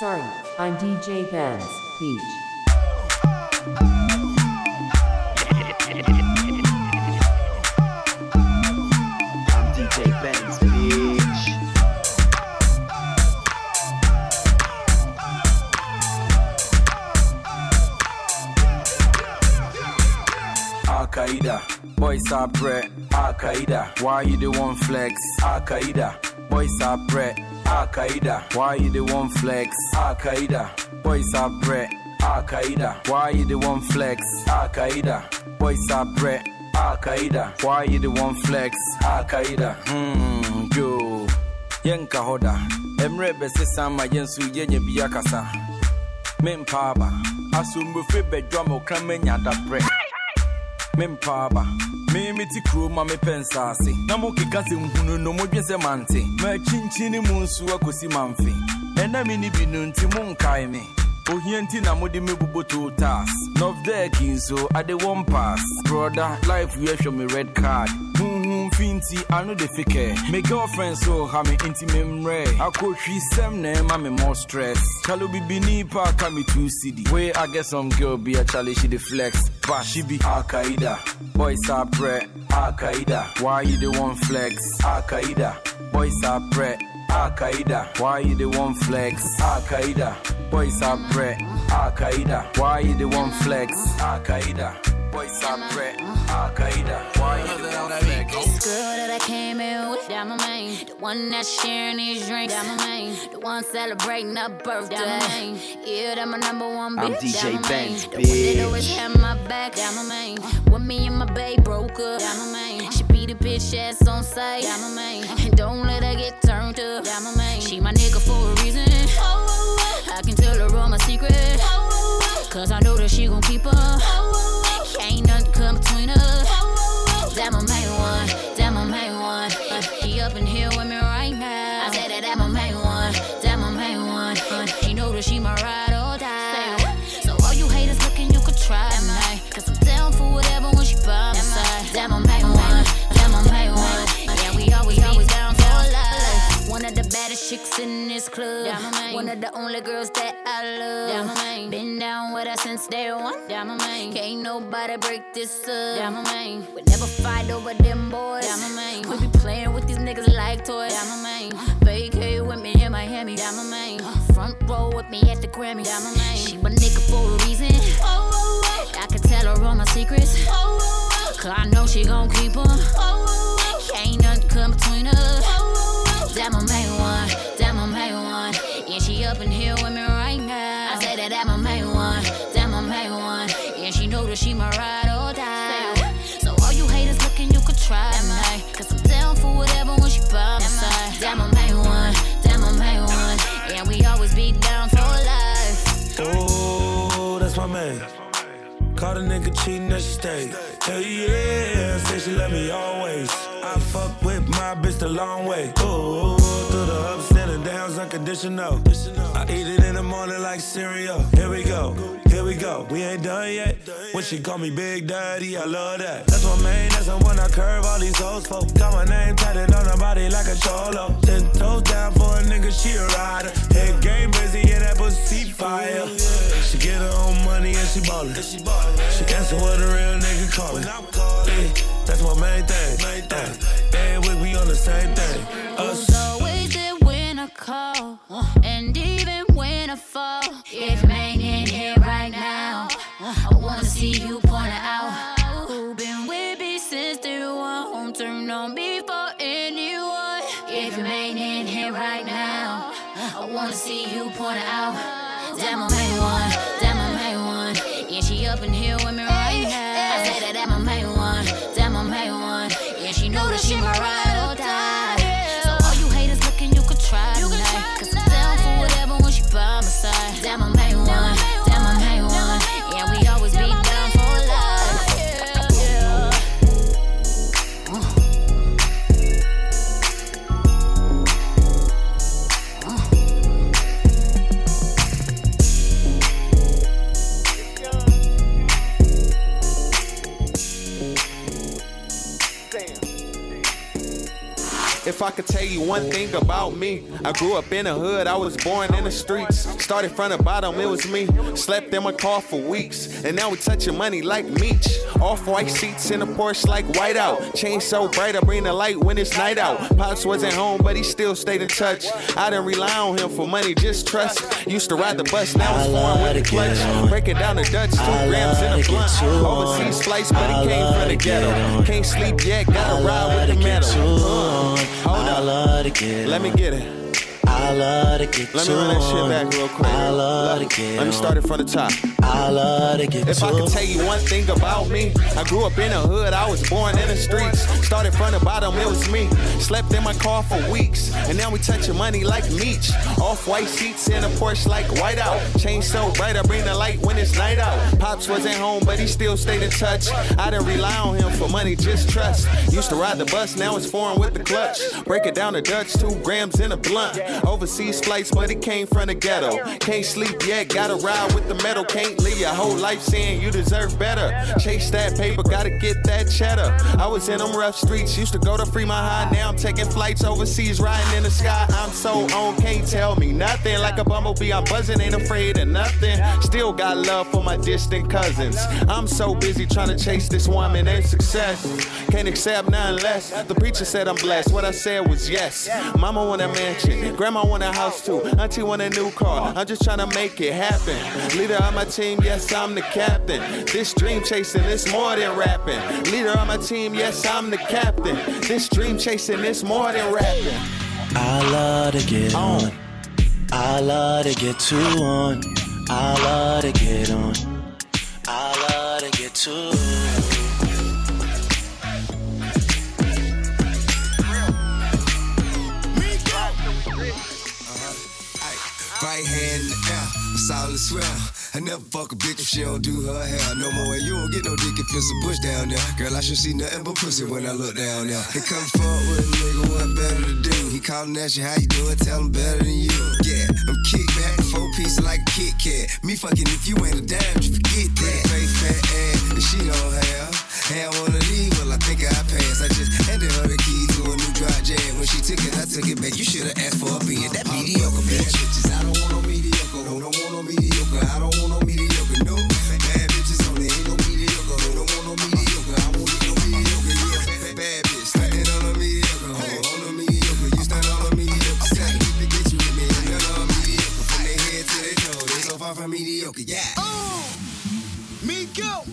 Sorry, I'm DJ Benz, Beach. I'm DJ Benz, bitch. Al Qaeda, boys are pre. Al Qaeda, why you the one flex? Al Qaeda, boys are pre. Al Qaeda, why you the one flex? Al Qaeda, boys are pre. Al Qaeda, why you the one flex? Al Qaeda, boys are pre. Al Qaeda, why you the one flex? Al Qaeda, hmm, yo. Yenka hoda, emre bese sama yensu yenye biyakasa. Mempaba, asumbufe bedwa mo kramenya da pre. Mempaaba meme ti kuro ma mepɛ nsaase na mokeka sɛ nhunu no modwe sɛ mante. Makyinkyini mu nso akosi mamfe ɛna me ne bi no nti monkae me. Ohia nti na mode mebubo too tas nofdek oh, nso ade wɔn pass. Broda life wiɛhwɛ me red card. Huhu mfi nti ano de fikɛ me girlfriend so ha me nti memmerɛ akɔhwi sɛm na ɛma me more stress. Chalo bibini pa ka me two city wey i get some girl be a chale she flex. But she be al-qaeda. Boys are pre al-qaeda. Why you the one flex? Al-qaeda. Boys are pre al-qaeda. Why you the one flex? Al-qaeda. Boys are pre al-qaeda. Why you the one flex? Al-qaeda boys are pre al-qaeda why you the one flex Girl that I came in with, that my main. The one that's sharing these drinks, that my main. The one celebrating a birthday, that my main. Yeah, that my number one I'm DJ that my main. The one that always had my back, that my main. Uh, when me and my babe broke up, that my main. She beat a bitch ass on sight, that my main. And don't let her get turned up, that my main. She my nigga for a reason. Oh, oh, oh. I can tell her all my secrets. Cause I know that she gon' keep her. That my main one, that my main one. Uh, he up in here with me right now. I said that that my main one, that my main one. Uh, she know that she my ride chicks in this club. One of the only girls that I love. Yeah, Been down with her since day one. Yeah, my Can't nobody break this up. We never fight over them boys. Yeah, my We be playing with these niggas like toys. Yeah, my Vacay with me in Miami. Front row with me at the Grammy. Yeah, my She my nigga for a reason. oh I can tell her all my secrets. oh Cause I know she gon' keep them. Ain't nothing come between us. That my main one, that my main one. Yeah, she up in here with me right now. I say that that my main one, that my main one. Yeah, she know that she my ride or die. So all you haters looking, you could try me. Cause I'm down for whatever when she by my side. That my main one, that my main one. Yeah, we always be down for life. Oh, that's my man. Caught a nigga cheating that she stayed. Hell yeah, say she love me always. I fuck with my bitch the long way. Oh, through the ups and the downs, unconditional. I eat it in the morning like cereal. Here we go, here we go. We ain't done yet. When she call me Big Daddy, I love that. That's my main, that's the one I curve all these hoes for. Got my name tatted on her body like a cholo. Ten toes down for a nigga, she a rider. Head game busy and that pussy fire. She get her own money and she ballin'. She answer what a real nigga callin'. That's my main thing. Uh, Every week we on the same thing. Us. Always there when I call, and even when I fall. If ain't in here right now, I wanna see you point it out. Who been with me since day one? Turn on me for anyone. If you ain't in here right now, I wanna see you point it out. That my main one, that my main one. Yeah, she up in here with me right now. I say that that my That my ride If I could tell you one thing about me, I grew up in the hood, I was born in the streets. Started from the bottom, it was me. Slept in my car for weeks, and now we touching money like Meech. Off white seats in a Porsche like whiteout. Chain so bright, I bring the light when it's night out. Pops wasn't home, but he still stayed in touch. I didn't rely on him for money, just trust. Used to ride the bus, now it's foreign with the clutch. Breaking down the Dutch, two grams in a blunt. Overseas flights, but he came from the ghetto. Can't sleep yet, gotta ride with the metal. Hold I up, love to get let me get it. Love to get Let me run that shit back real quick. I love to Let- get Let me start it from the top. I love to get If I could tell you one thing about me, I grew up in the hood, I was born in the streets. Started from the bottom, it was me. Slept in my car for weeks, and now we touching money like Meech. Off white seats in a Porsche like whiteout. Chain so bright, I bring the light when it's night out. Pops wasn't home, but he still stayed in touch. I didn't rely on him for money, just trust. Used to ride the bus, now it's foreign with the clutch. Break it down to Dutch, two grams in a blunt. Overseas flights, but it came from the ghetto. Can't sleep yet, gotta ride with the metal. Can't leave your whole life saying you deserve better. Chase that paper, gotta get that cheddar. I was in them rough streets, used to go to Fremont High. Now I'm taking flights overseas, riding in the sky. I'm so on, can't tell me nothing. Like a bumblebee, I'm buzzing, ain't afraid of nothing. Still got love for my distant cousins. I'm so busy trying to chase this woman and success. Can't accept none less. The preacher said I'm blessed. What I said was yes. Mama want a mansion, grandma want a house too, auntie want a new car. I'm just trying to make it happen. Leader of my team, yes, I'm the captain. This dream chasing is more than rapping. Leader of my team, yes, I'm the captain. This dream chasing is more than rapping. I love to get on. I love to get two on. I love to get on. I love to get two. Right hand in the air, solid swell. I never fuck a bitch if she don't do her hair no more. And you don't get no dick if it's a bush down there. Girl, I should see nothing but pussy when I look down there. He come forward with a nigga, what better to do? He calling at you, how you doing? Tell him better than you. Yeah, I'm kick back, four pieces like a Kit Kat. Me fucking if you ain't a dime, you forget that. Face fat ass, and she don't have. One of these, well, I think I passed. I just handed her the key to a new dry jam. When she took it, I took it back. You should've asked for a being that mediocre bitch. Bitches, I don't want no mediocre. No, don't want no mediocre. I don't want no mediocre. No, bad bitches only ain't no mediocre. No, don't want no mediocre. I won't no mediocre. You a bad bitch, standing on a mediocre. Hold on a mediocre. You stand on a mediocre. Say, keep the bitch with me. And none of mediocre. From their head to their toe, they so far from mediocre. Yeah. Migo.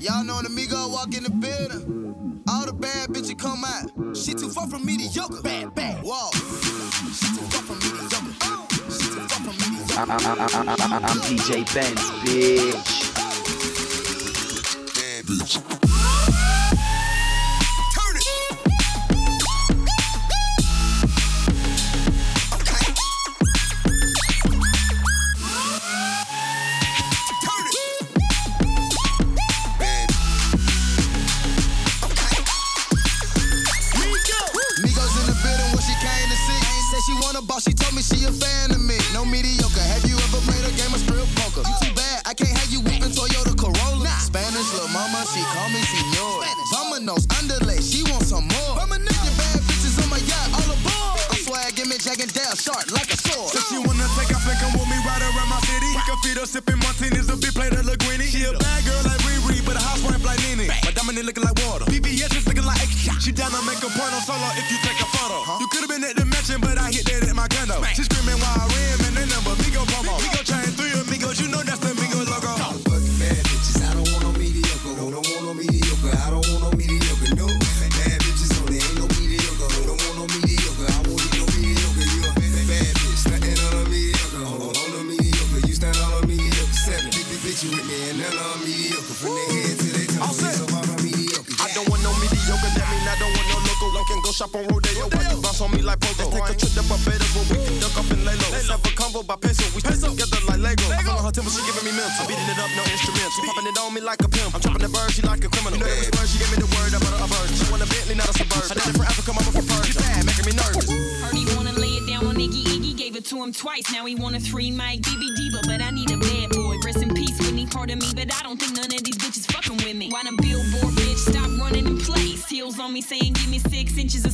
Y'all know when the Migo walk in the building, all the bad bitches come out. She too far from mediocre. Bad, bad. Whoa. She too far from mediocre. She too far from mediocre. I'm, I'm, DJ Benz, bitch. Shop on Rodeo, why you bounce on me like Pogo? Let's take a trip to Barbados where we can duck off and lay low. Let's have a convo by peso, we stick together like Lego. I'm on her temple, she giving me mental. Beating it up, no instruments. She popping it on me like a pimp. I'm trapping the bird, she like a criminal. You know that was word, she gave me the word about a bird. She want a Bentley, not a suburban. I did it for Africa, mama for Persia. She bad, making me nervous. Heard he wanna lay it down on Iggy Iggy, gave it to him twice. Now he want a three mic BB Diva, but I need a bad boy. Rest in peace, Whitney, part of me, but I don't think none of these bitches fucking with me. Why them billboard bitch stop running in place? Heels on me saying, give me six inches of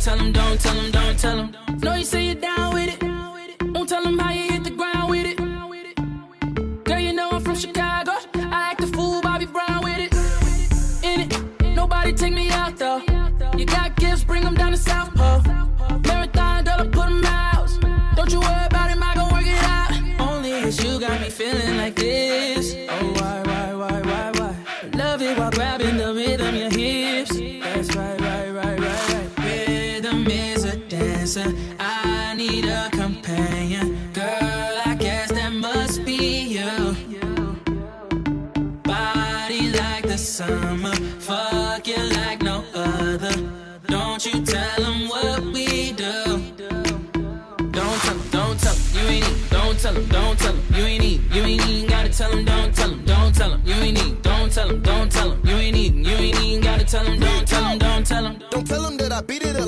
tell 'em, don't tell 'em, don't tell 'em. Know you say you're down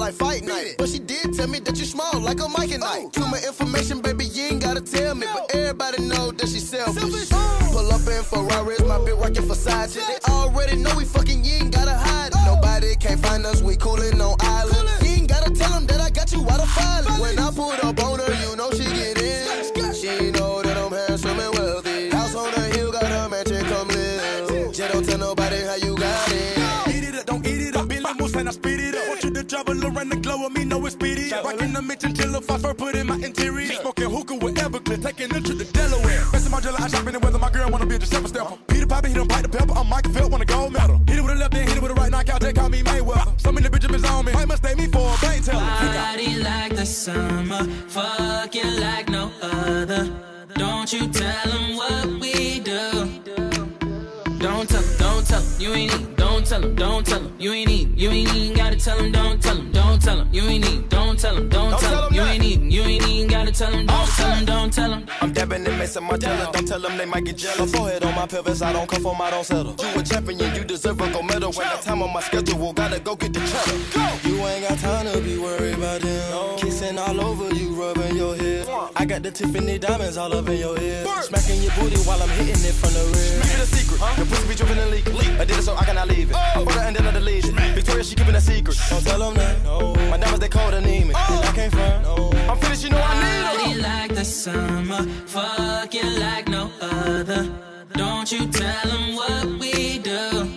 like fight night. But she did tell me that you small like a Mike and night. Oh. Too much information, baby, you ain't gotta tell me. But everybody know that she selfish. Pull up in Ferraris, my bitch side shit. They already know we fucking, you ain't gotta hide. Oh. Nobody can't find us, we coolin' on it's speedy. Rockin' the mention till the phosphor put in my interior. Smoking hookah with Everclear, taking a trip to Delaware. Rest of my jelly, I shop in the weather. My girl wanna be a December stepper. Peter Piper, he don't bite the pepper. I'm Michael Phelps, want a gold medal. Hit it with a left hand, hit it with a right knockout. They call me Mayweather. Some in the Benjamins on me. Might mistake me for a bank teller. Body like the summer, fuck you like no other. Don't you tell tell 'em what we do. Don't tell don't tell you ain't need. Don't tell tell 'em, don't tell tell 'em, you ain't need. You ain't even gotta tell tell 'em, don't tell tell 'em, don't tell tell 'em, you ain't need. Tell 'em, don't tell 'em, don't tell 'em. I'm dabbing and messing my teller. Don't tell them they might get jealous. My forehead on my pelvis, I don't conform, I don't settle. You a champion, you deserve a gold medal. When the time on my schedule, gotta go get the cheddar. Go! You ain't got time to be worried about them. Kissing all over you, rubbing your head. I got the Tiffany diamonds all up in your ear. Smacking your booty while I'm hitting it from the rear. Make it a secret. Your pussy be dripping and leaking. I did it so I cannot leave it. Oh. I'm for the end of the legion. Victoria, she keeping a secret. Don't tell them that. No. My diamonds, they cold anemic. Oh. I can't front. No. I'm finished, you know I need 'em. Body like the summer, fuck you like no other. Don't you tell 'em what we do.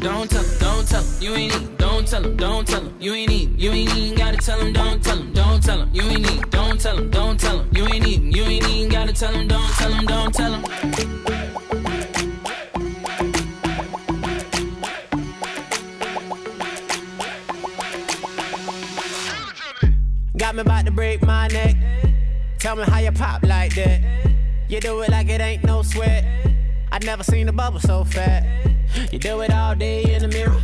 Don't tell 'em, don't tell 'em, you ain't need. Don't tell 'em, don't tell 'em, you ain't need. You ain't even gotta tell 'em, don't tell 'em, don't tell 'em, you ain't need. Tell 'em, don't tell 'em, you ain't need. You ain't even gotta tell 'em, don't tell 'em, don't tell 'em. Got me about to break my neck. Tell me how you pop like that. You do it like it ain't no sweat. I never seen a bubble so fat. You do it all day in the mirror.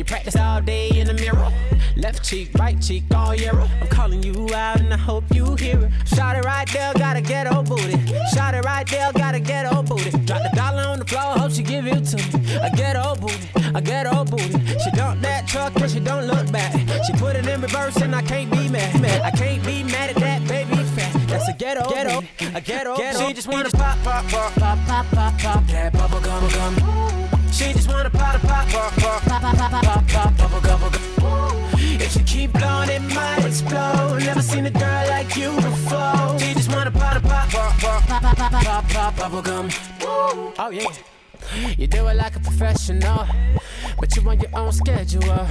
You practice all day in the mirror. Left cheek, right cheek, all year. I'm calling you out and I hope you hear it. Shot it right there, gotta get old booty. Shot it right there, gotta get old booty. Drop the dollar on the floor, hope she give it to me. I get old booty, I get old booty. She dump that truck and she don't look back. She put it in reverse and I can't be mad. mad. I can't be mad at that baby fat. That's a ghetto, ghetto, a ghetto, ghetto. She just wanna pop, pop, pop, pop, pop, pop, pop that bubble gum, gum. She just wanna pop, pop, pop, pop, pop, pop, pop, pop, bubble gum, gum. If you keep blowing, it might explode. Never seen a girl like you before. She just wanna pop, pop, pop, pop, pop, pop, pop, pop, pop, bubble. Oh yeah. You do it like a professional, but you on your own schedule.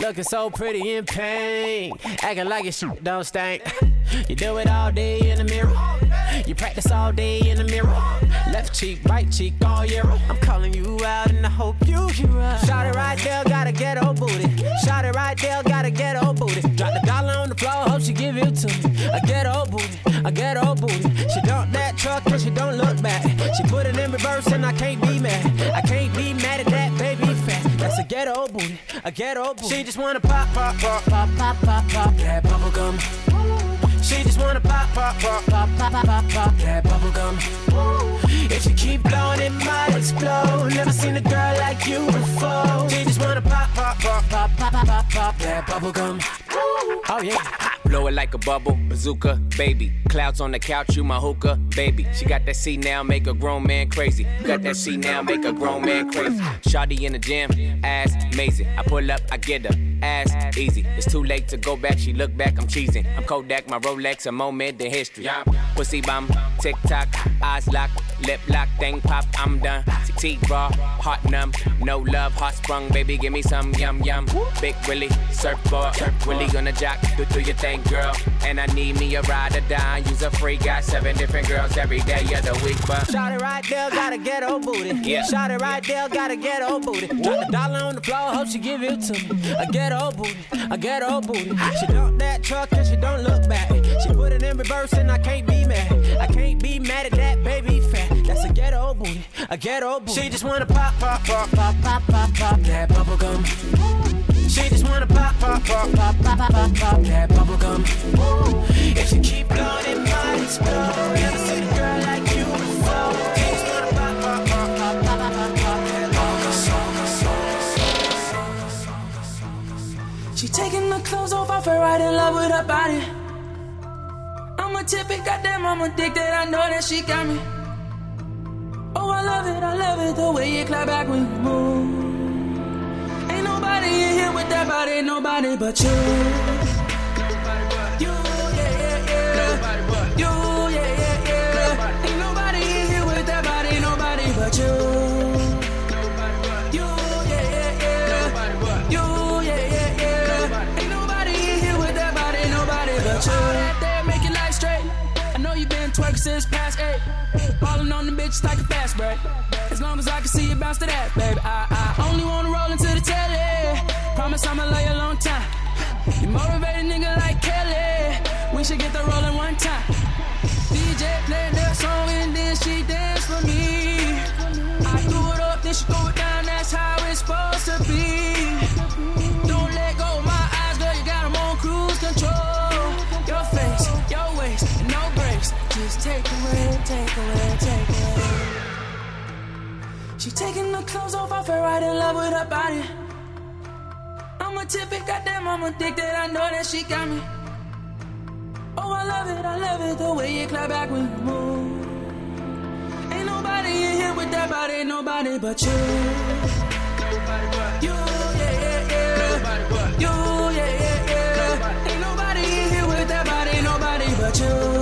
Looking so pretty in pain, acting like your shit don't stink. You do it all day in the mirror. You practice all day in the mirror. Left cheek, right cheek, all year. I'm calling you out and I hope you hear us. Shot it right there, gotta get old booty. Shot it right there, gotta get old booty. Drop the dollar on the floor, hope she give it to me. I get old booty, I get old booty. She dump that truck and she don't look back. She put it in reverse and I can't be mad. I can't be mad at that That's a ghetto booty, a ghetto booty. She just wanna pop, pop, pop, pop, pop, pop, pop that bubble gum. She just wanna pop, pop, pop, pop, pop, pop, pop, that bubble gum. If you keep blowing, it might explode. Never seen a girl like you before. She just wanna pop, pop, pop, pop, pop, pop, pop, pop that bubble gum. Oh yeah. Blow it like a bubble, bazooka, baby. Clouds on the couch, you my hookah, baby. She got that C now, make a grown man crazy. Got that C now, make a grown man crazy. Shawty in the gym, ass amazing. I pull up, I get her, ass easy. It's too late to go back, she look back, I'm cheesing. I'm Kodak, my Rolex, a moment in history. Pussy bum, tick tock, eyes lock, lip lock, thing pop, I'm done. T raw, heart numb, no love, heart sprung, baby, give me some yum yum. Big Willie, surfboard, Willie on the jock, do, do your thing, girl. And I need me a ride or die, use a free, got seven different girls every day of the week, but. Shot it right there, gotta get old booty. Yeah. Shot it right there, gotta get old booty. Drop the dollar on the floor, hope she give it to me. I get old booty, I get old booty. She dump that truck and she don't look back. She put it in reverse and I can't be mad. I can't be mad at that baby fat. That's a ghetto booty, a ghetto booty. She just wanna pop, pop, pop, pop, pop, pop, pop that bubble gum. She just wanna pop, pop, pop, pop, pop, pop, pop, pop that bubble gum. If you keep blowing, might explode. Never seen a girl like you before. She just wanna pop, pop, pop, pop, pop, pop, pop, that bubble gum. She taking the clothes off, I fell right in love with her body. I'm a typical goddamn, I'm addicted, I know that she got me. Oh, I love it, I love it, the way you clap back when you move. Ain't nobody in here with that body, nobody but you. You, yeah, yeah, yeah. You, yeah, yeah, yeah. Ain't nobody in here with that body, nobody but you. You, yeah, yeah, yeah. You, yeah, yeah, yeah. Ain't nobody in here with that body, nobody but you. All that there, make life straight. I know you been twerking since past eight. Ballin' on the bitch like a fast break. As long as I can see you bounce to that, baby. I, I only wanna roll into the telly. Promise I'ma lay a long time. You motivated nigga like Kelly. We should get the rolling one time. DJ played that song and then she danced for me. I threw it up, then she threw it down. That's how it's supposed to be. Just take away, take away, take away. She taking the clothes off, I fell right in love with her body. I'm a typical goddamn, I'm addicted, I know that she got me. Oh, I love it, I love it, the way you clap back when you move. Ain't nobody in here with that body, nobody but you. You, yeah, yeah, yeah. You, yeah, yeah, yeah. Ain't nobody in here with that body, nobody but. You,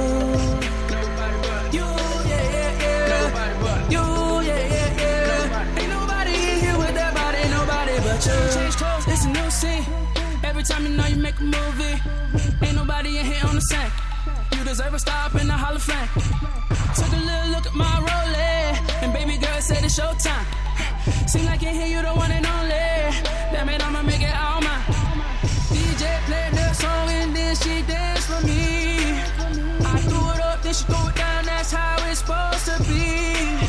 Time you know you make a movie, ain't nobody in here on the same. You deserve a stop in the Hall of Fame. Took a little look at my Rolex, and baby girl said it's showtime. Seem like in here you the one and only. Damn it, I'ma make it all mine. DJ played the song and then she danced for me. I threw it up, then she threw it down. That's how it's supposed to be.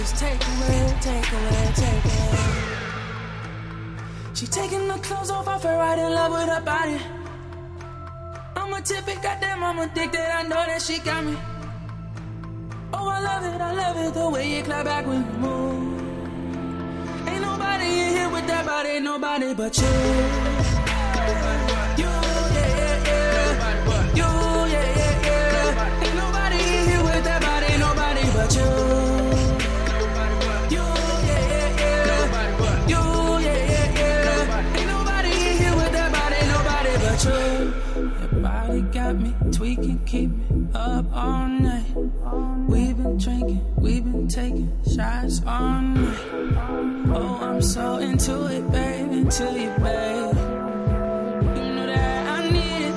Brakes. Just take away, take away, take away. She taking the clothes off, I fell right in love with her body. I'm a typical goddamn, I'm addicted, I know that she got me. Oh, I love it, I love it, the way you clap back when you move. Ain't nobody in here with that body, nobody but. You, got me tweaking, keep me up all night. We've been drinking, we've been taking shots all night. Oh, I'm so into it, babe, into you, babe. You know that I need it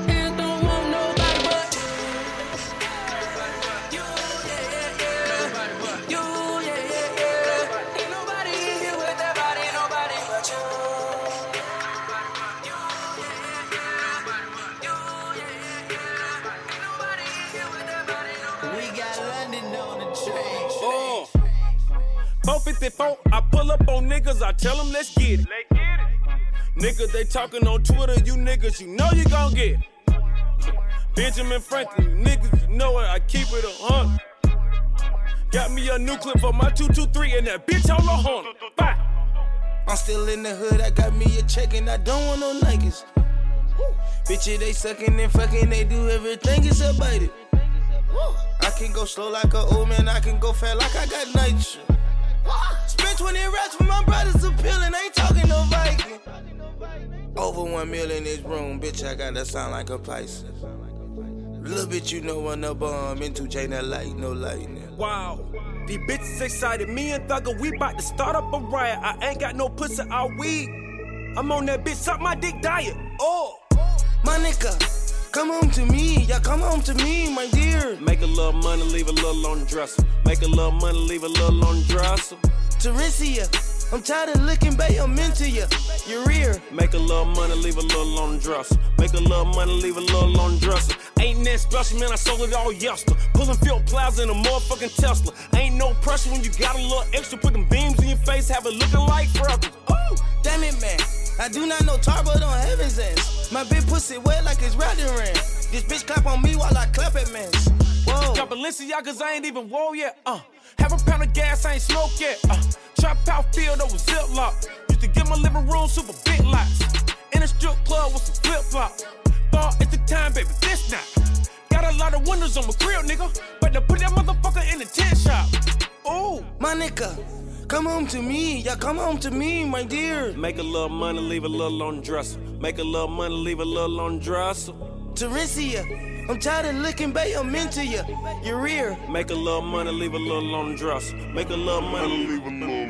got London on the train. Uh. Oh. 454, I pull up on niggas, I tell them let's get it. Niggas, they talking on Twitter, you niggas, you know you gon' get it. Benjamin Franklin, niggas, you know it, I keep it a hundred. Got me a new clip for my 223 and that bitch on the hundred. Bye. I'm still in the hood, I got me a check and I don't want no niggas. Bitches, they sucking and fucking, they do everything except bite it. I can go slow like a old man, I can go fast like I got nitro. Spent 20 racks for my brothers appealing, ain't talking no Viking. Over one mil in this room, bitch, I gotta sound like a Pisces. Little bit you know on the bomb, into chain that light, no lightning. Wow. These bitches excited. Me and Thugger, we bout to start up a riot. I ain't got no pussy, I weed. I'm on that bitch, suck my dick diet. Oh. My nigga, come home to me, yeah, come home to me, my dear. Make a little money, leave a little on the dresser. Make a little money, leave a little on the dresser. Teresia, I'm tired of looking, babe, I'm into ya. Your rear. Make a little money, leave a little on the dresser. Make a little money, leave a little on the dresser. Ain't that special, man, I sold it all yesterday. Pulling Field Plaza in a motherfucking Tesla. Ain't no pressure when you got a little extra. Put them beams in your face, have it looking like freckles. Oh, damn it, man. I do not know tar, but on heaven's ends. My big pussy wet like it's riding rain. This bitch clap on me while I clap at men. Whoa. Got Balenciagas, I ain't even whoa yet. Uh, have a pound of gas, I ain't smoked yet. Uh, trap out field over ziplock. Used to get my living room super big lots. In a strip club with some flip flops. Thought it's the time, baby, this not. Got a lot of windows on my grill, nigga. But to put that motherfucker in the tent shop. Ooh. My nigga, come home to me. Yeah, come home to me, my dear. Make a little money, leave a little on the dresser. Make a little money, leave a little on the dresser. Teresia, I'm tired of looking, babe, I'm into ya. Your rear. Make a little money, leave a little on the dresser. Make a little money, leave a little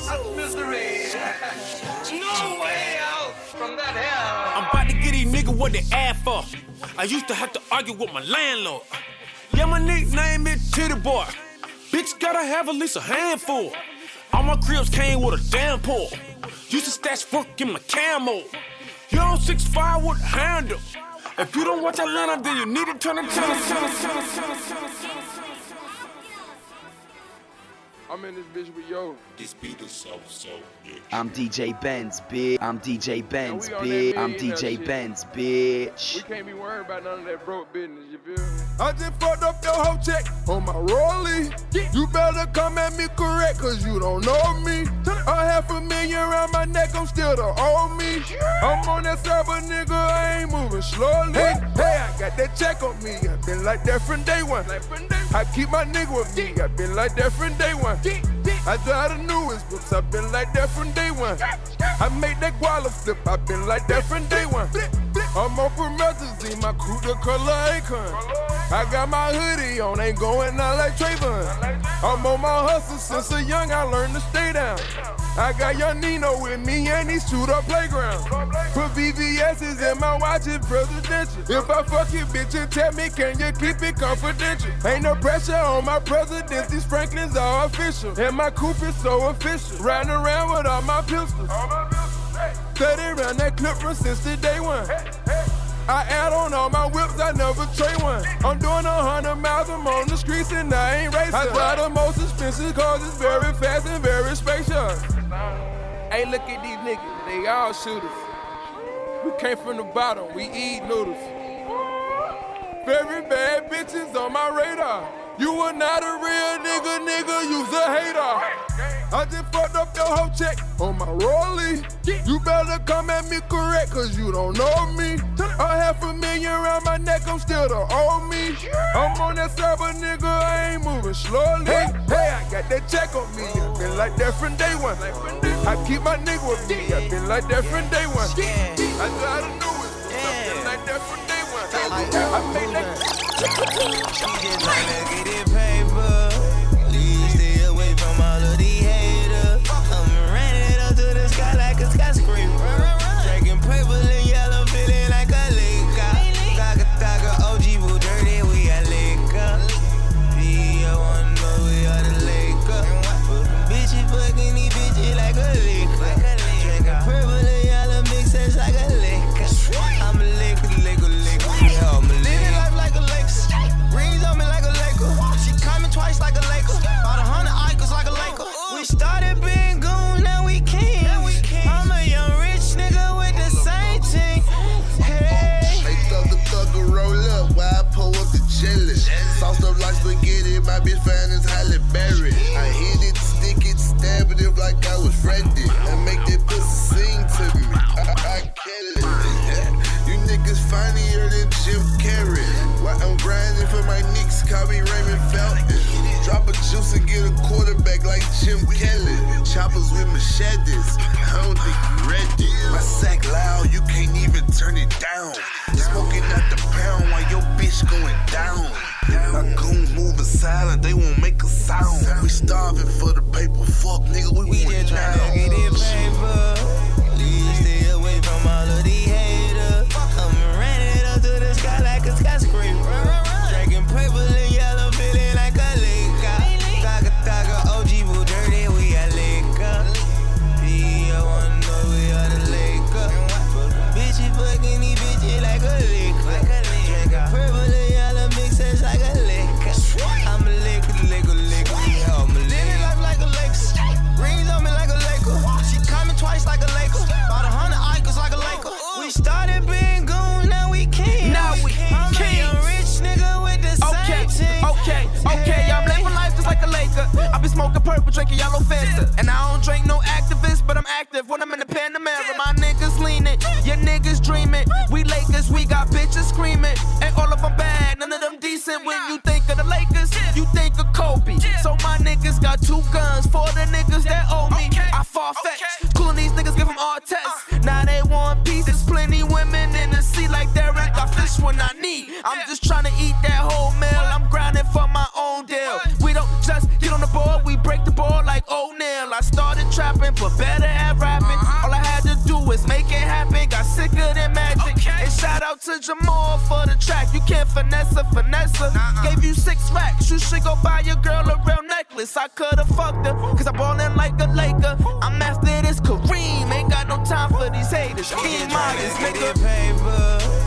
such misery. No way out from that hell. I'm about to get these niggas what they ask for. I used to have to argue with my landlord. Yeah, my nickname is Titty Boy. Bitch gotta have at least a handful. All my cribs came with a damn pull. Used to stash work in my camo. You on 6'5 with a handle. If you don't watch Atlanta, then you need to turn it to I'm in this bitch with yo. This beat is so so. I'm DJ Benz, bitch. I'm DJ Benz, bitch. I'm DJ shit. Benz, bitch. We can't be worried about none of that broke business, you feel me? I just fucked up your whole check on my rollie. You better come at me correct, cause you don't know me. A half a million around my neck, I'm still the old me. I'm on that cyber nigga, I ain't moving slowly. Hey, hey, I got that check on me. i been like that from day one. I keep my nigga with me. i been like that from day one. I drive the newest whips. I've been like that from day one. I make that guala flip. I've been like that from day one. I'm on promethazine, my crew the color icon. I got my hoodie on, ain't going out like Trayvon. I'm on my hustle since a young, I learned to stay down. I got young Nino with me and he's shoot up playground. Put VVS's in my watch, it's presidential. If I fuck your bitch and tell me, can you keep it confidential? Ain't no pressure on my presidents, these Franklins are official. And my coupe is so official. Riding around with all my pistols. 30 round that clip from since the day one. I add on all my whips, I never trade one. I'm doing a hundred miles, I'm on the streets and I ain't racing. I drive the most expensive cars, it's very fast and very spacious. Hey, look at these niggas, they all shooters. We came from the bottom, we eat noodles. Very bad bitches on my radar. You are not a real nigga, nigga, you's a hater. I just fucked up your whole check on my rollie. You better come at me correct, cause you don't know me. I have a million around my neck, I'm still the old me. I'm on that cyber nigga, I ain't moving slowly. Hey, hey, I got that check on me. I been like that from day one. I keep my nigga with me. I been like that from day one. I try to do it. I been like that from day one. I made. She just tryna get it Like spaghetti, my bitch fine as Halle Berry. I hit it, stick it, stab it like I was Freddy. And make that pussy sing to me. I, I kill it. you niggas funnier than Jim Carrey. While I'm grinding for my Knicks, call me Raymond Felton. Drop a juice and get a quarterback like Jim Kelly. Choppers with machetes. I don't think you ready. My sack loud, you can't even turn it down. Smoking out the pound while your bitch going down. My goons moving silent, they won't make a sound. We starving for the paper, fuck nigga, we, We just down. tryna get it paper. Please stay away from all of these I been smoking purple, drinking yellow Fanta. And I don't drink no Actavis, but I'm active when I'm in the Panamera. My niggas leaning, your niggas dreaming. We Lakers, we got bitches screaming. And all of them bad, none of them decent. When you think of the Lakers, you think of Kobe. So my niggas got two guns for the niggas that owe me. I far fetched, coolin' these niggas, give them all tests. Uh. Now they want peace, there's plenty women in the sea like Derek. I fish when I need. I'm just trying to eat that whole meal. I'm grinding for my own deal. Break the board like O'Neal. I started trapping, but better at rapping. Uh-huh. All I had to do was make it happen. Got sicker than magic. And shout out to Jamal for the track. You can't finesse a finesse. her. Gave you six racks. You should go buy your girl a real necklace. I could've fucked her, cause I'm ballin' like a Laker. I'm after this Kareem. Ain't got no time for these haters. King Get nigga. paper.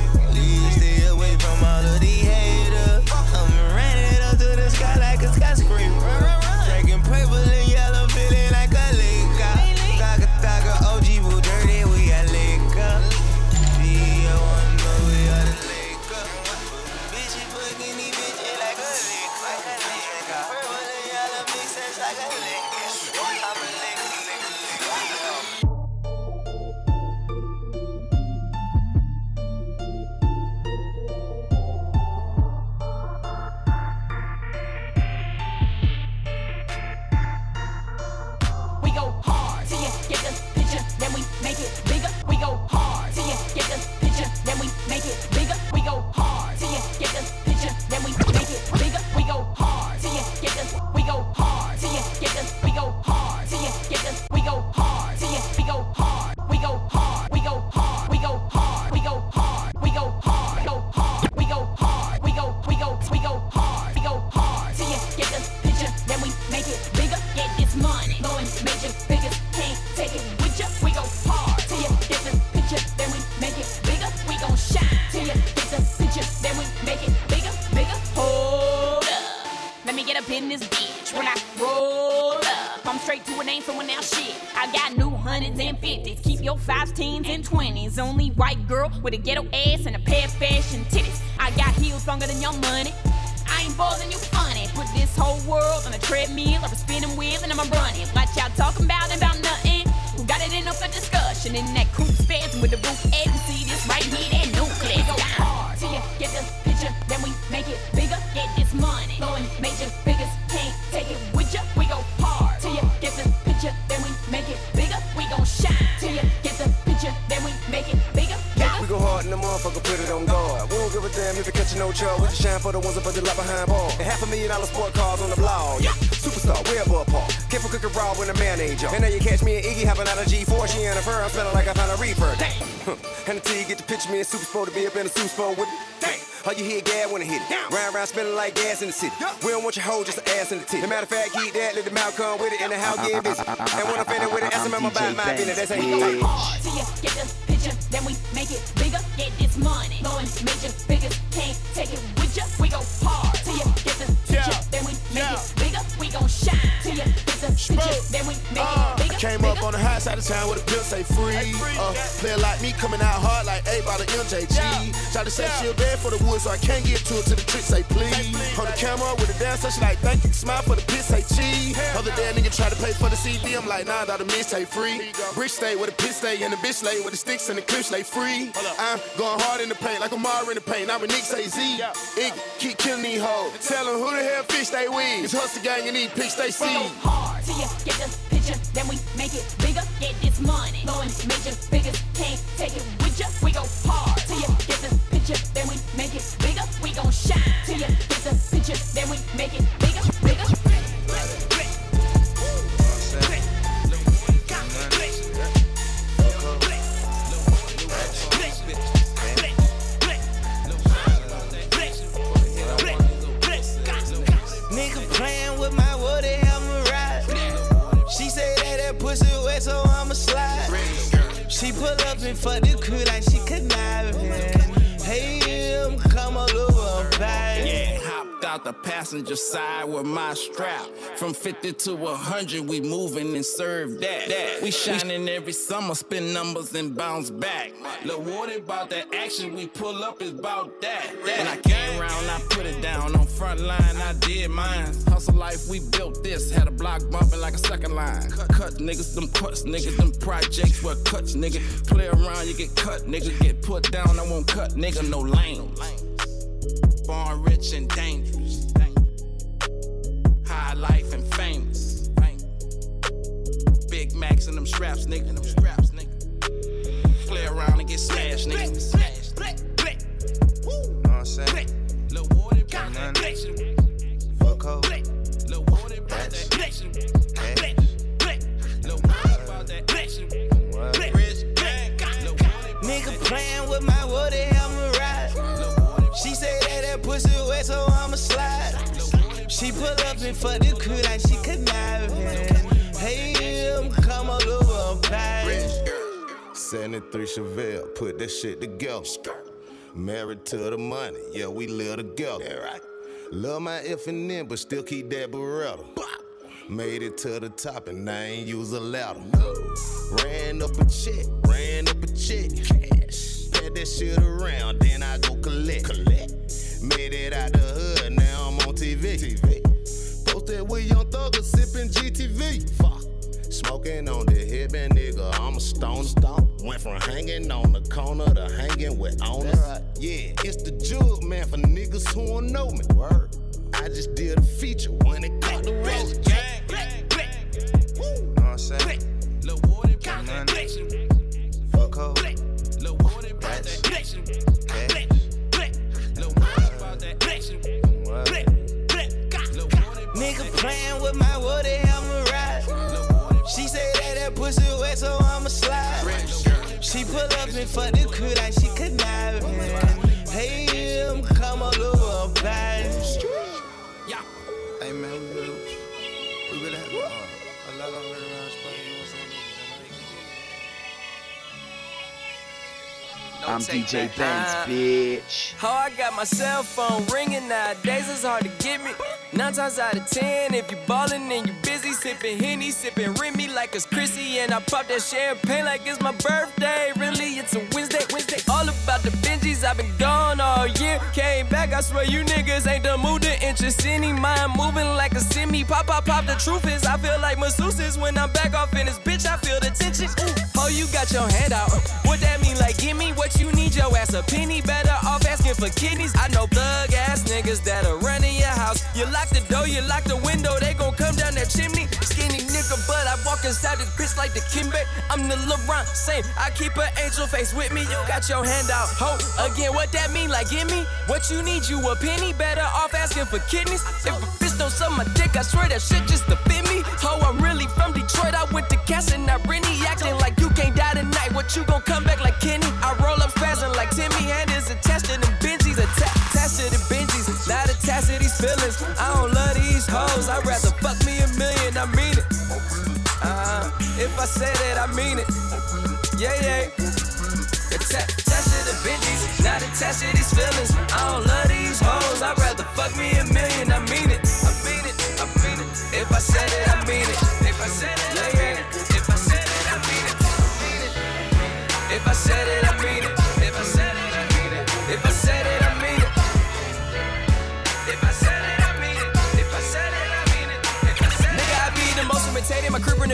If you catch no trouble. We just shine for the ones that put the lot behind bar. And half a million dollar sport cars on the blog. Yeah. Superstar, way above par. Careful cooking raw when the mayonnaise up. And now you catch me and Iggy hopping out of G4. She in a fur, I'm smelling like I found a reefer. Damn. And until you get the picture, me and Super Sport to be up in a Super Sport with it. Damn. All you hear gas when it hit it. Round round spinning like gas in the city. We don't want your hoe, just an ass in the titty. matter of fact, keep that, let the mouth come with it, and the house get busy. And when I'm finished with it, ask them about my business. That's how you Go hard till you get the picture, then we make it bigger. Get this money, blowing major up on the high side of town with a pill say free. Uh, player like me coming out hard like A by the MJG. Try to say she'll bad for the woods, so I can't get to it till the trick say please. Hold the camera with a dance, so she like thank you. Smile for the piss say cheese. Other day a nigga try to pay for the CD, I'm like nah, the miss say free. Brick stay with a piss stay and the bitch lay with the sticks and the clips lay free. I'm going hard in the paint like a Mar in the paint. Now when Nick say Z, it keep killing these hoes. Tell them who the hell fish they with. It's hustle gang and these pics they see. hard till you get the picture, then we make it bigger. Get this money, blowing major figures. Can't take it with ya. We go hard till you get the picture, then we make it bigger. We gon' shine till you get the picture, then we make it that pussy wet, so I'ma slide. She pull up and fuck the crew like she conniving. Hey, um, I'm come all over, baby. Yeah, out the passenger side with my strap. From 50 to 100, we moving and serve that. that. We shining every summer, spin numbers and bounce back. What about that action? We pull up is about that. that. When I came around, I put it down. On front line, I did mine. Hustle life, we built this. Had a block bumping like a second line. Cut, cut niggas, them cuts, niggas, them projects were cuts, nigga. Play around, you get cut, nigga. Get put down, I won't cut, nigga, no lane. Born rich and dangerous. High life and famous. Big Macs and them straps, nigga. And them straps, nigga. Play around and get smashed, nigga. Smashed. Know what I'm saying? Lil' water about that action. Fuck hoe. Lil' water about that action. Lil' water about that action. Rich gang. Lil' water Nigga playing with my woody hammer ride. She say that that pussy wet, so I'ma slide. She pull up and fuck the crew like she conniving. Hey, I'm come all over, baby. 73 Chevelle, put that shit together. Married to the money, yeah, we live together. Love my F and N, but still keep that Beretta. Made it to the top and I ain't use a ladder. Ran up a check, ran up a check. Cash. Pat that shit around, then I go collect. collect. Made it out the hood, now I'm on TV. TV. Posted with Young Thugger, sipping GTV. Fuck. Smoking on the hip and nigga, I'm a stone stoner. Went from hanging on the corner to hanging with owners. Yeah, it's the jug man for niggas who don't know me. Word. I just did a feature pussy wet, so I'ma slide. She pull up and fuck the crew like she conniving. Hey, I'm come all over, baby. Hey man, we really, we really have uh, a lot of red around spot. You know what I'm? I'm DJ Benz, bitch. Oh, I got my cell phone ringing nowadays, it's hard to get me. Nine times out of ten, if you ballin' and you busy, sippin' Henny, sippin' Remy like it's Chrissy, and I pop that champagne like it's my birthday. Really, it's a Wednesday, Wednesday. All about the Benjis, I've been gone all year. Came back, I swear you niggas ain't the mood to interest any. Mind moving like a semi. Pop, pop, pop. The truth is, I feel like masseuses when I'm back off in this bitch. I feel the tension. Ooh. Oh, you got your hand out. What that mean? Like, give me what you need, your ass a penny. Better off asking for kidneys. I know thug ass niggas that'll run in your house. You lock the door, you lock the window, they gon' come down that chimney. Skinny nigga, but I walk inside this bitch like the Kimbe. I'm the LeBron, same. I keep an angel face with me. You got your hand out. Ho, again, what that mean? Like, give me what you need, you a penny. Better off asking for kidneys. If a bitch don't suck my dick, I swear that shit just fit me. Ho, I'm really from Detroit. I went to Cass and I Rennie. Acting like you can't die tonight. What you gon' come back like Kenny? I roll these. I'd rather fuck me a million. I mean it. Uh, if I say that, I mean it. Yeah, yeah. Atta- attached to the Benjis. Not attached to these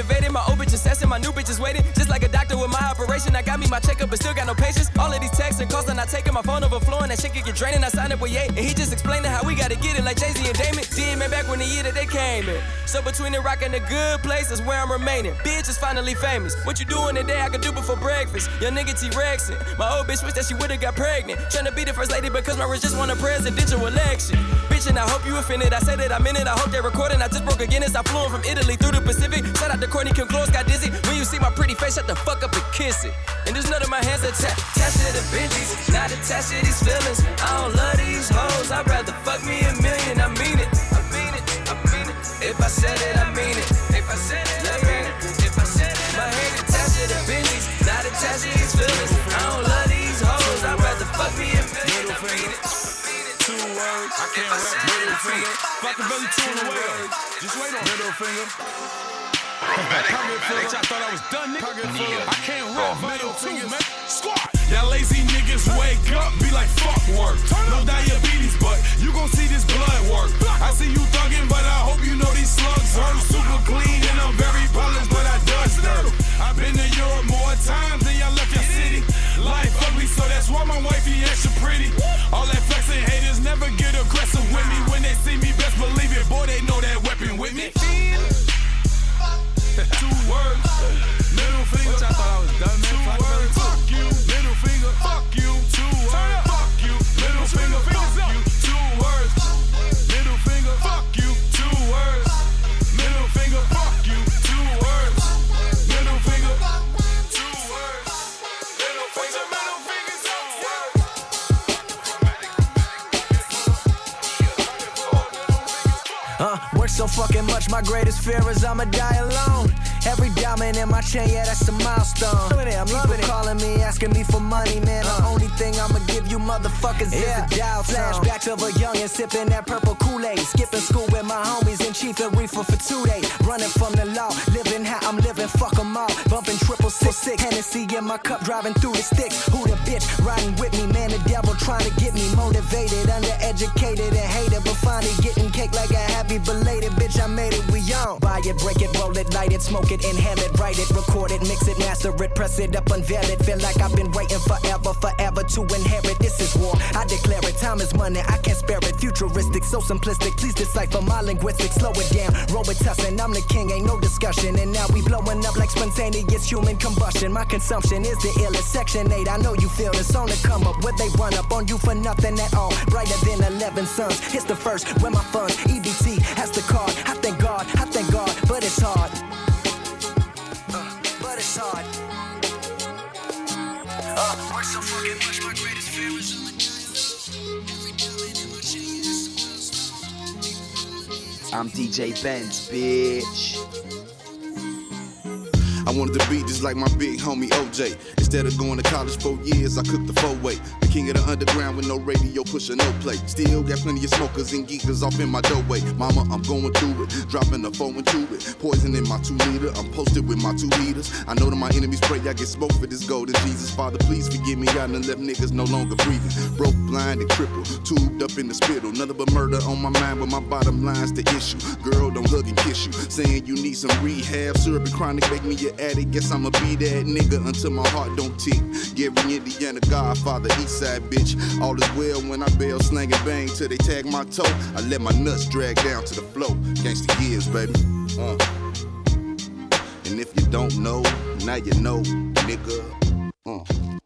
My old bitch assessing. My new bitch is waiting. Just like a doctor with my operation. I got me my checkup, but still got no patience. All of these texts and calls, I'm not taking my phone overflowing. That shit could get draining. I signed up with Ye, and he just explained how we gotta get it like Jay Z and Damon. Did back when the year that they came in. So between the rock and the good place where I'm remaining. Bitch is finally famous. What you doing today? I could do before breakfast. Young nigga T Rexin. My old bitch wish that she would've got pregnant. Tryna be the first lady because my rich just won a presidential election. Bitch, and I hope you offended. I said it, I meant it. I hope they're recording. I just broke a Guinness. I flew in from Italy through the Pacific. Shout out to Courtney Kim Close, got dizzy. When you see my pretty face, shut the fuck up and kiss it. And there's none of my hands atta- attached to the Benjis, not attached to these feelings. I don't love these hoes. I'd rather fuck me a million. I mean it. If I said it, I mean it. If I said it, I mean it. If I said it, my hand attached to the Benjis, not attached to these feelings. I don't love these hoes. I'd rather fuck me a million. I mean. Two words, I can't rap. Middle finger. Fuck the belly two in the well. Just wait on middle finger. Pocket full. I thought I was done, nigga. I can't rap. Middle finger, man. Squat. Y'all lazy niggas wake up, be like fuck work. No diabetes, you gon' see this blood work. I see you thuggin', but I hope you know these slugs hurt. Super clean my chain, yeah, that's a milestone. It, I'm loving it. calling me, asking me for money, man. The uh. only thing I'ma give you motherfuckers Yeah. is a dial. Flashbacks of a youngin' sipping that purple Kool-Aid. Skipping school with my homies and chief and reefer for two days. Running from the law, living how I'm living, fuck 'em all. Bumping triple six six, Hennessy in my cup, driving through the sticks. Who the bitch riding with me, man? The devil trying to get me motivated, undereducated and hated, but finally getting cake like a happy belated bitch. I made it, we on. Buy it, break it, roll it, light it, smoke it, inhale it, write it, record it, mix it, master it, press it up, unveil it. Feel like I've been waiting forever, forever to inherit. This is war. I declare it. Time is money. I can't spare it. Futuristic, so simplistic. Please decipher my linguistics. Slow it down. Robitussin. I'm the king. Ain't no discussion. And now we blowing up like spontaneous human combustion. My consumption is the illest. Section 8. I know you feel this on the come up. Where they run up on you for nothing at all. Brighter than 11 suns. It's the first. Where my funds. EBT has the card. I thank God. I thank God. But it's hard. Uh, but it's hard. Uh, I'm DJ Benz, bitch. I wanted to be just like my big homie OJ. Instead of going to college for years, I cooked the four way. The king of the underground with no radio, pushing no play. Still got plenty of smokers and geekers off in my doorway. Mama, I'm going through it, dropping the phone into it. Poison in my two liter, I'm posted with my two liters. I know that my enemies pray I get smoked for this golden Jesus. Father, please forgive me, I done left niggas no longer breathing. Broke, blind, and crippled, tubed up in the spittle. Nothing but murder on my mind, but my bottom line's the issue. Girl, don't hug and kiss you. Saying you need some rehab, syrup and chronic make me your addict. Guess I'ma be that nigga until my heart don't tick. Gary, Indiana, Godfather, Eastside bitch. All is well when I bail, slang and bang till they tag my toe. I let my nuts drag down to the flow. Gangsta years, baby. Uh. And if you don't know, now you know, nigga. Uh.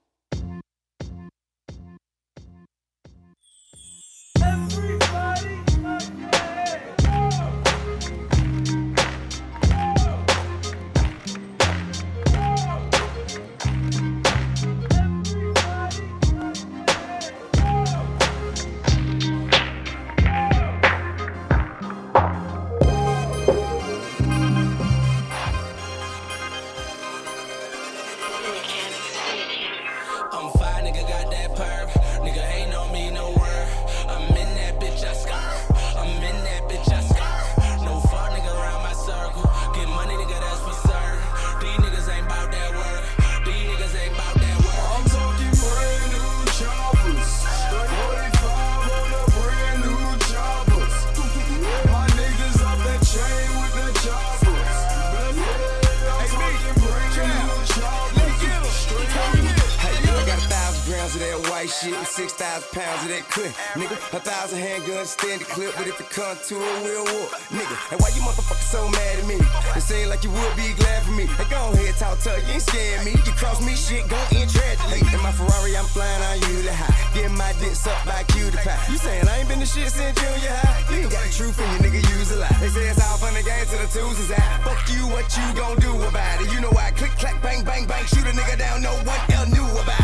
White shit and six thousand pounds of that cut. Nigga, a thousand handguns stand the clip, but if it come to it, we'll whoop. Nigga, and why you motherfuckers so mad at me? It seem like you would be glad for me. Hey, go ahead, talk to you, ain't scared me. You cross me, shit gon' end tragically. In my Ferrari, I'm flying on you the high. Getting my dick sucked by cutie pie. You saying I ain't been the shit since junior high? You ain't got the truth in you, nigga, use a lie. They say it's all fun and games till the is out. Fuck you, what you gon' do about it? You know I click, clack, bang, bang, bang, shoot a nigga down, no one else knew about it.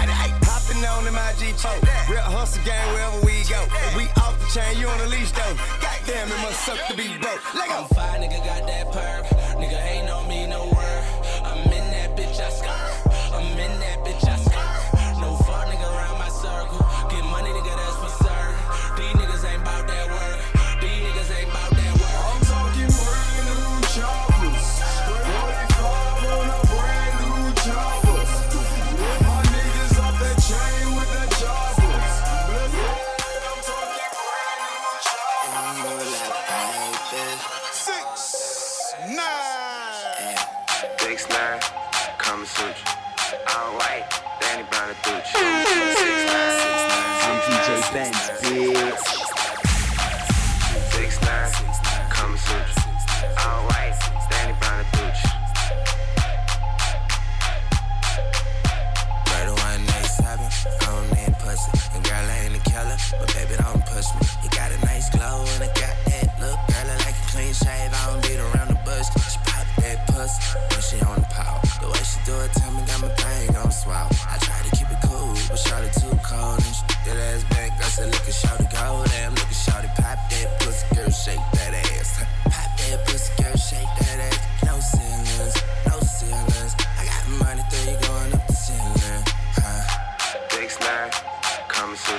On in my G4. Real hustle gang wherever we go. We off the chain, you on the leash though. Goddamn, it must suck to be broke. Let I'm fine, nigga, got that perp. Nigga ain't on me, no word. I'm in that bitch, I skirt. I'm in that bitch, I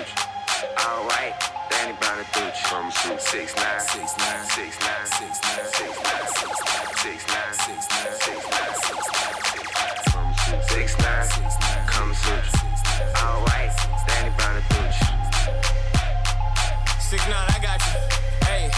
Kama Sutra. All white, Danny Brown and Gucci. Sutra. Six nine, six nine, six nine, six nine, six nine, six nine, six nine, six nine, six nine, six nine, six nine, Kama Sutra. All white, Danny Brown and Gucci. Six nine, I got you. Hey,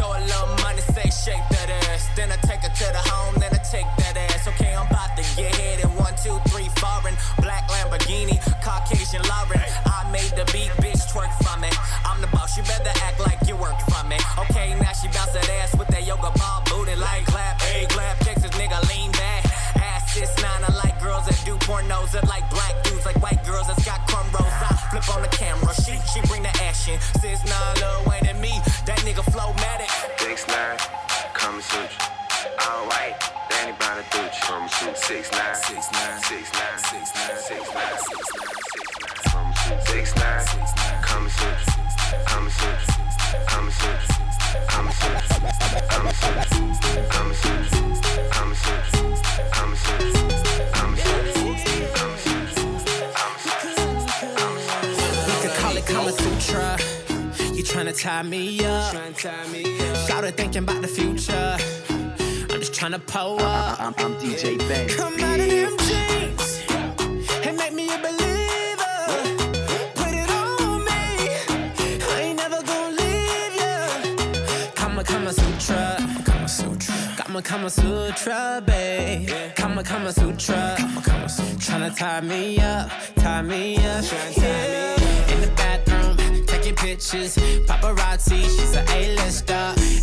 throw a little money, say shake that ass. Then I take her to the home, then I take that ass. Okay, I'm about to get hit in one, two, three, foreign. Black Lamborghini, Caucasian Lauren. I made the beat, bitch, twerk for me. I'm the boss, you better act like you work for me. Okay, now she bounce that ass with that yoga ball booty, like clap, hey, clap, Texas nigga, lean back. Ass six nine, I like girls that do pornos, that like black dudes, like white girls that's got cornrows. I flip on the camera, she she bring the action. Nine, Lil Wayne and me, that nigga flow mad matic. Gucci. All white, Danny Brown and Gucci. From shoot six nine, come shoot, come shoot, come shoot, come shoot, come shoot, come come. Tryna tie me up. Shout thinking about the future. I'm just tryna pull up. I'm, I'm DJ Ben. Come out of them jeans and make me a believer. Put it on me. I ain't never gonna leave ya. Kama Kama Sutra. Kama Sutra. Kama Kama Sutra, babe. Kama Kama Sutra. Kama Kama Sutra. Tryna tie me up, tie me up. Yeah. In the bathroom, taking pictures. Paparazzi, she's a A-lister.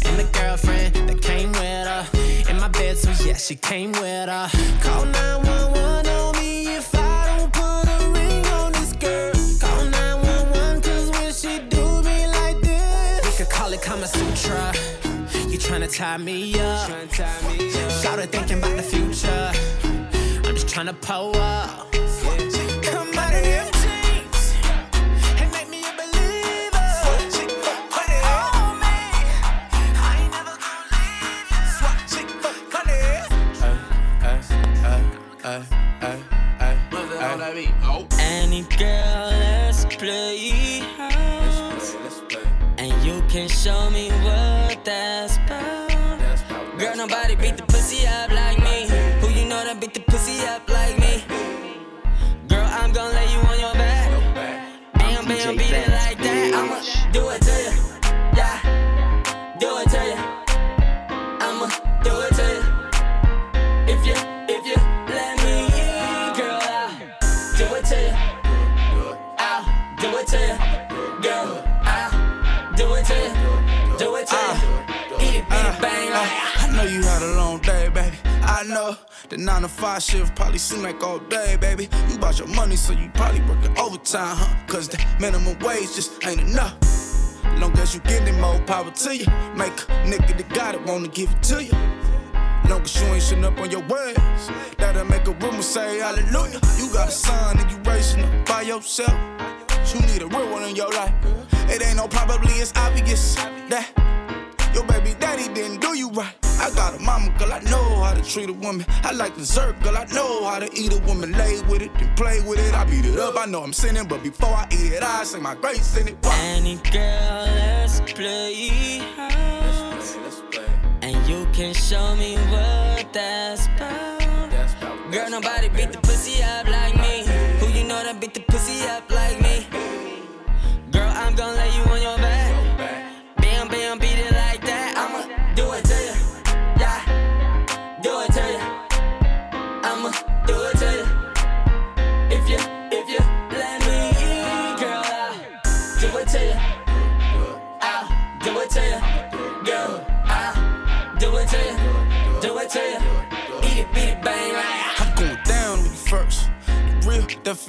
And the girlfriend that came with her. In my bed, so yeah, she came with her. Call 911 on me if I don't put a ring on this girl. Call 911 cause when she do me like this, we could call it Kama Sutra. You tryna tie me up. Shout thinking about the future. I'm just tryna pull up. Nine to five shift probably seem like all day, baby. You about your money, so you probably working overtime, huh? Cause the minimum wage just ain't enough. Long as you getting more power to you. Make a nigga that got it wanna give it to you. Long as you ain't sitting up on your words, that'll make a rumor say hallelujah. You got a son and you raising up by yourself. You need a real one in your life. It ain't no probably, it's obvious that your baby daddy didn't do you right. I got a mama, girl, I know how to treat a woman. I like dessert, girl, I know how to eat a woman. Lay with it and play with it. I beat it up, I know I'm sinning, but before I eat it, I say my grace in it. Why? Any girl, let's play house. And you can show me what that's about. Girl, nobody beat the pussy up like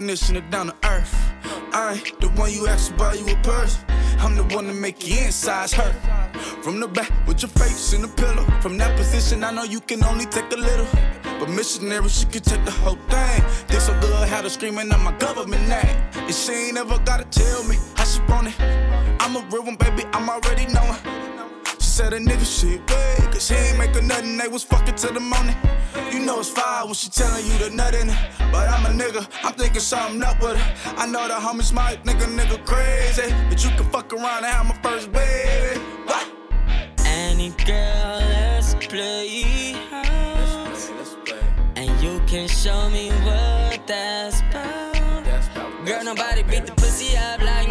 down to earth. I ain't the one you ask to buy you a purse. I'm the one to make your insides hurt. From the back with your face in the pillow. From that position, I know you can only take a little. But missionary, she could take the whole thing. Dick so good, had her screaming out my government name. And she ain't ever gotta tell me how she want it. I'm a real one, baby, I'm already knowing. She said a nigga shit way, cause he ain't making nothing, they was fucking till the morning. You know it's fire when she telling you the nut in it. But I'm a nigga, I'm thinking something up with her. I know the homies might think a nigga crazy, but you can fuck around and have my first baby. What? Any girl, let's play house. And you can show me what that's about. Girl, nobody beat the pussy up like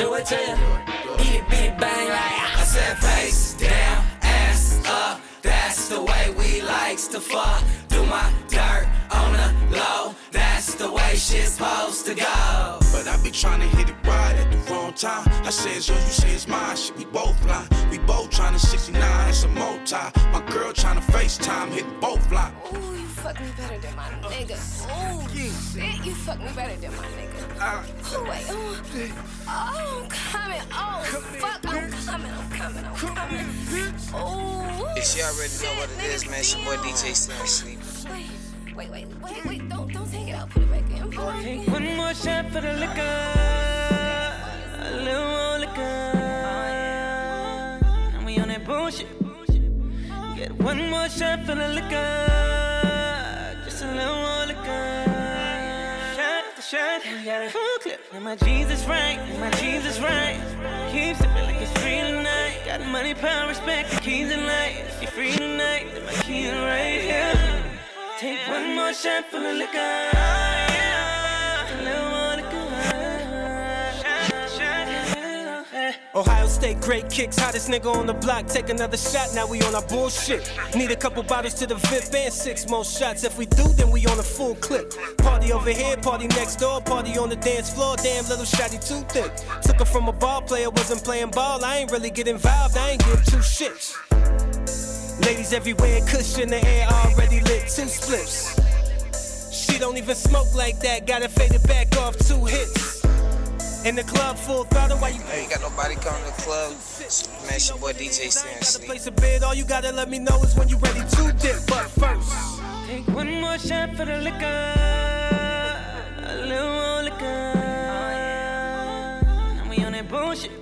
Do it to you. Eat it, beat it, bang like I said face down, ass up. That's the way we likes to fuck. Do my dirt on the low. That's the way shit's supposed to go. But I be trying to hit it right at the wrong time. I say it's yours, you say it's mine. Shit, we both blind, hoe trying to 69, it's a multi. My girl trying to FaceTime, hit both line. Ooh, you fuck me better than my nigga. Ooh, shit, you fuck me better than my nigga. Oh, wait, oh, oh, I'm coming. Oh, fuck, I'm coming, I'm coming, I'm coming. Ooh. Bitch, you already know what it is, man. It's your boy DJ Sam Sleep. Wait, wait, wait, wait, don't, don't take it out, put it back in. Put it back in. One more shot for the liquor. A little more liquor. Bullshit. Get one more shot for the liquor. Just a little more liquor. Shot after shot. We got a full clip. And my Jesus right. And my Jesus right. Keep sipping like it's free tonight. Got money, power, respect, keys life. If you're free tonight, then my key right here. Take one more shot for the liquor. Ohio State, great kicks, hottest nigga on the block. Take another shot, now we on our bullshit. Need a couple bottles to the VIP and six more shots. If we do, then we on a full clip. Party over here, party next door, party on the dance floor. Damn, little shotty too thick. Took her from a ball player, wasn't playing ball. I ain't really get involved, I ain't give two shits. Ladies everywhere, cushion the air, already lit two spliffs. She don't even smoke like that, got to fade it back off two hits. In the club, full throttle, why you Hey, you got nobody coming to the club? Man, it's your boy DJ Sam Sleep. place a bid? All you gotta let me know is when you ready to dip. But first, Take one more shot for the liquor. A little more liquor. And we on that bullshit.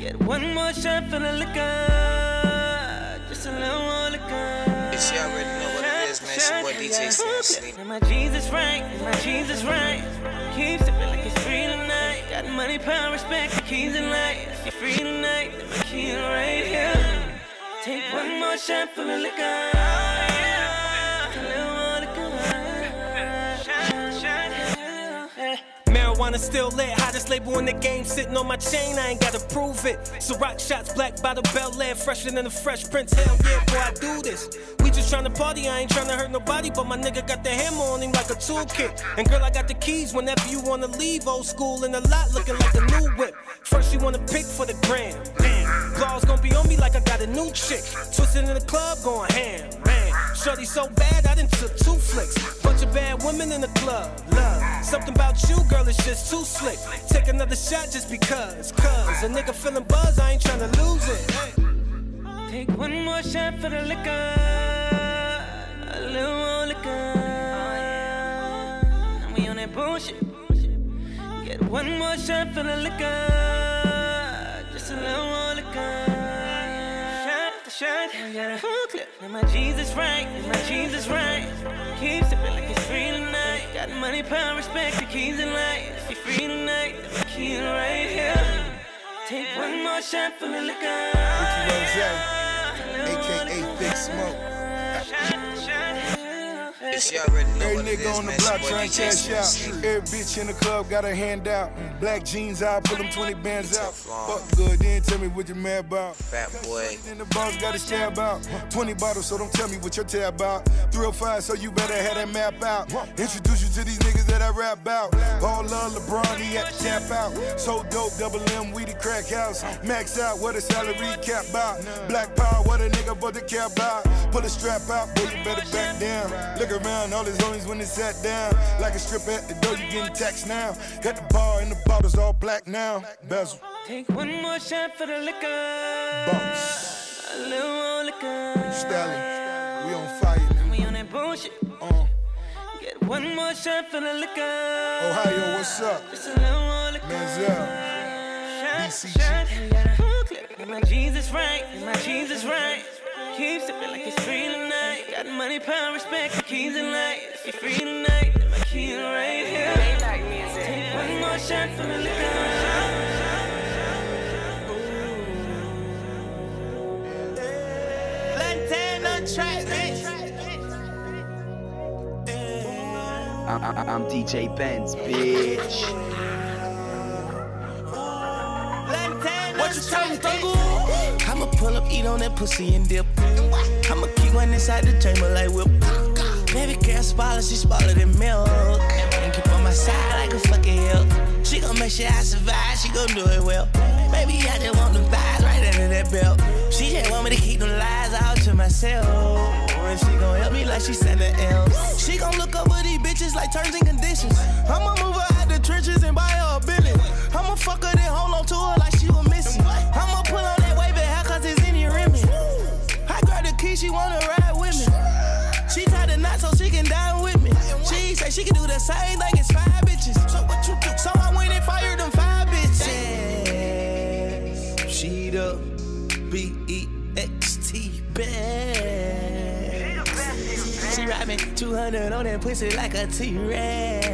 Get one more shot for the liquor. Just a little more liquor. Bitch, you already know what it is, man. It's your boy DJ Sam Sleep. My Jesus right, and my Jesus right. Keep sipping like it's free tonight. Got money, power, respect, keys and. If you're free tonight, my key right here. Take one more shot for the liquor. Marijuana still lit. Hottest label in the game, sitting on my chain. I ain't gotta prove it. So rock shots, black bottle, Bel Air, fresher than the Fresh Prince. Hell yeah, boy, I do this. We just tryna party, I ain't tryna hurt nobody, but my nigga got the hammer on him like a toolkit. And girl, I got the keys whenever you wanna leave. Old school in the lot, looking like a new whip. First, you wanna pick for the gram. Damn, claws gonna be on me like I got a new chick. Twisting in the club, going ham. Man, shorty so bad, I done took two flicks. Bunch of bad women in the club. Love something about you, girl, it's just too slick. Take another shot just because. Cause a nigga feeling buzz, I ain't tryna lose it. Hey. Take one more shot for the liquor. A little more liquor. And we on that bullshit. Get one more shot for the liquor. Just a little more liquor. Shot after shot. Got a full clip. And my Jesus right. And my Jesus right. Keep sipping like it's free tonight. Got money, power, respect, the keys in life. If you're free tonight, then my key right here. Take one more shot for the liquor. AKA Big Smoke. Bitch, you already know Every nigga is, on the man. It's your block boy trying to DJ cash out. Every bitch in the club got a hand out. Black jeans out, pull them 20 bands out. Fuck good, then tell me what you mad about. Fat boy. In the boss got a stab out. 20 bottles, so don't tell me what your tab about. 305, so you better have that map out. Introduce you to these niggas that I rap out. All love LeBron, he at the tap out. So dope, double M, we the crack house. Max out, what a salary cap out. Black power, what a nigga but the cap out. Pull a strap out, boy, you better back down. Look around, all his homies when they sat down. Like a stripper at the door, you getting taxed now. Got the bar and the bottles all black now. Bezel. Take one more shot for the liquor. Bumps. A little more liquor. Stallion, we on fire now. We on that bullshit. Uh, Get one more shot for the liquor. Ohio, what's up? Just a little more liquor. Manziel. Shot, shot. We got a full clip. And my Jesus right. My Jesus right. Keep sipping like it's free tonight. Got money, power, respect, the keys in life. If you're free tonight, then my key is right here. Take one more shot for the liquor. Track. I'm, I'm, I'm DJ Benz, bitch. What you talking, Thuggle? Pull up, eat on that pussy and dip. I'ma keep one inside the chamber like whip. Baby girl spoiler, she smaller than milk. And keep on my side like a fucking hill. She gon' make sure I survive, she gon' do it well. Baby, I just want them thighs right under that belt. She just want me to keep them lies out to myself. And she gon' help me like she sent the else. She gon' look over these bitches like terms and conditions. I'ma move her out the trenches and buy her a billion. I'ma fuck her then hold on to her like She can do the same thing as five bitches. So what you do? So I went and fired them five bitches. She the B E X T best. She ride me 200 on that pussy like a T-Rex.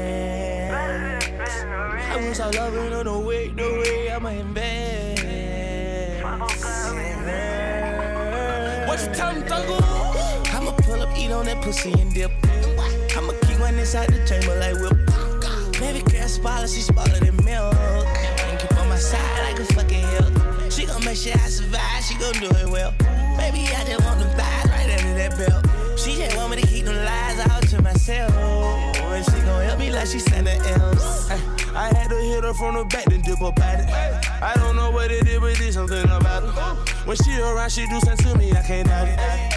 I was all loving on the way, the way I'ma invest. What you tell me, Thuggle? I'ma pull up, eat on that pussy and dip. One inside the chamber like whip. Baby girl, spoiler, she spoiler than milk. And keep on my side like a fucking hill. She gon' make sure I survive, she gon' do it well. Baby, I just want them thighs right under that belt. She just want me to keep them lies out to myself. And she gon' help me like she Santa else. I had to hit her from the back, then dip up at it. I don't know what it is, but there's something about her. When she around, she do something to me, I can't doubt it.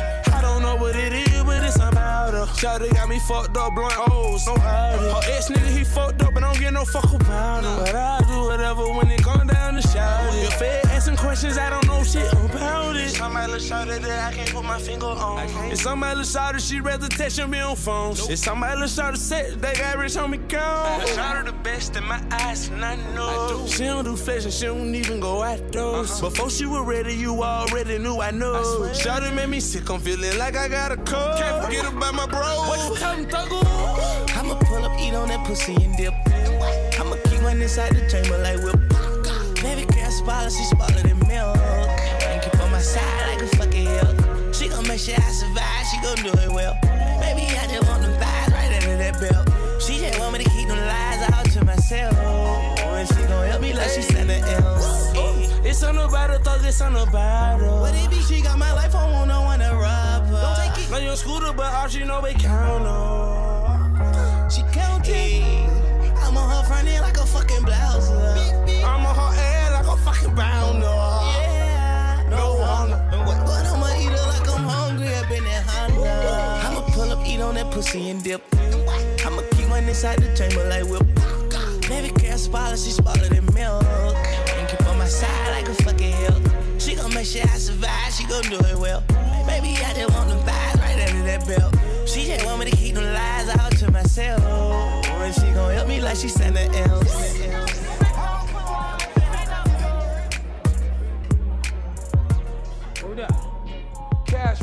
I don't know what it is, but it's about her. Shawty got me fucked up, blunt O's, no howdy. Her ex nigga, he fucked up, and don't get no fuck about him. But I do whatever when it come down to shouty. If they asking questions, I don't know shit about it. Somebody look shawty that I can't put my finger on. If somebody look shawty, she rather text me on phones. If somebody look shawty set, they got rich on me count. Shawty the best in my eyes, and I know. She don't do flesh and she don't even go at those. Uh-huh. Before she was ready, you already knew I know. Shawty made me sick, I'm feeling like I got a cold. Can't forget about my bro. What you tell me, Thuggle? I'ma pull up, eat on that pussy and dip. I'ma keep one inside the chamber like whip. Baby she spoiler than milk. And keep on my side like a fucking hill. She gon' make sure I survive, she gon' do it well. Baby, I just want them thighs right under that belt. She just want me to keep them lies out to myself. And she gon' help me like she Santa else. It's something about her, thug, it's on the her. What it be? She got my life on, no one to rob her. Don't take it. Now your scooter, but all she know we count on. She counting. I'm on her front end like a fucking blouse. I'm on her head like a fucking bound. Yeah, no. But I'ma eat her like I'm hungry up in that Honda. I'ma pull up, eat on that pussy and dip. I'ma keep one inside the chamber like whip. Baby girl, spoiler, she spoiler than milk. And keep on my side like a fucking hill. She gon' make sure I survive, she gon' do it well. Baby, I just want them thighs right under that belt. She just want me to keep them lies out to myself. And she gon' help me like she Santa else.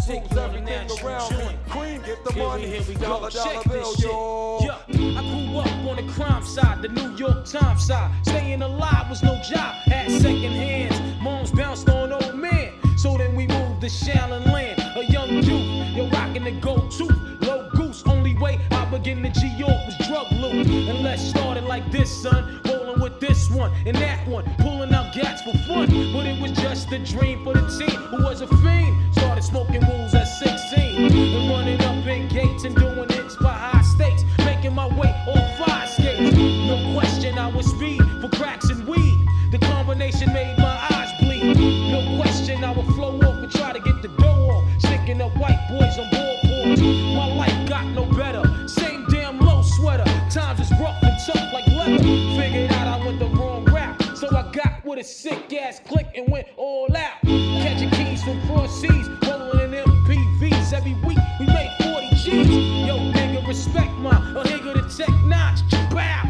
Take you on a me. joint. Cream, get the Here we- money. here we go. Dollar, dollar Check bill, this shit. yo. Yeah, I grew up on the crime side, the New York Times side. Staying alive was no job, had second hands. Moms bounced on old man. So then we moved to Shaolin Land. A young youth, you're rocking the tooth. Low goose, only way I begin to G York was drug loot. And let's start it like this, son. Rolling this one and that one, pulling out gats for fun. But it was just a dream for the team who was a fiend. Started smoking rules at 16 and running up in gates and doing hits for high stakes. Making my way on fire skates. No question, I was speed for cracks and weed. The combination made my eyes bleed. No question, I would flow off and try to get the dough off. Sticking up white boys on board boards. My life got no better. Same damn low sweater. Times is rough and tough like leather. Figured with a sick ass click and went all out. Catching keys from cross seas, rolling in MPVs. Every week we made 40 G's. Yo, nigga, respect my a nigga to tech notch. Bow,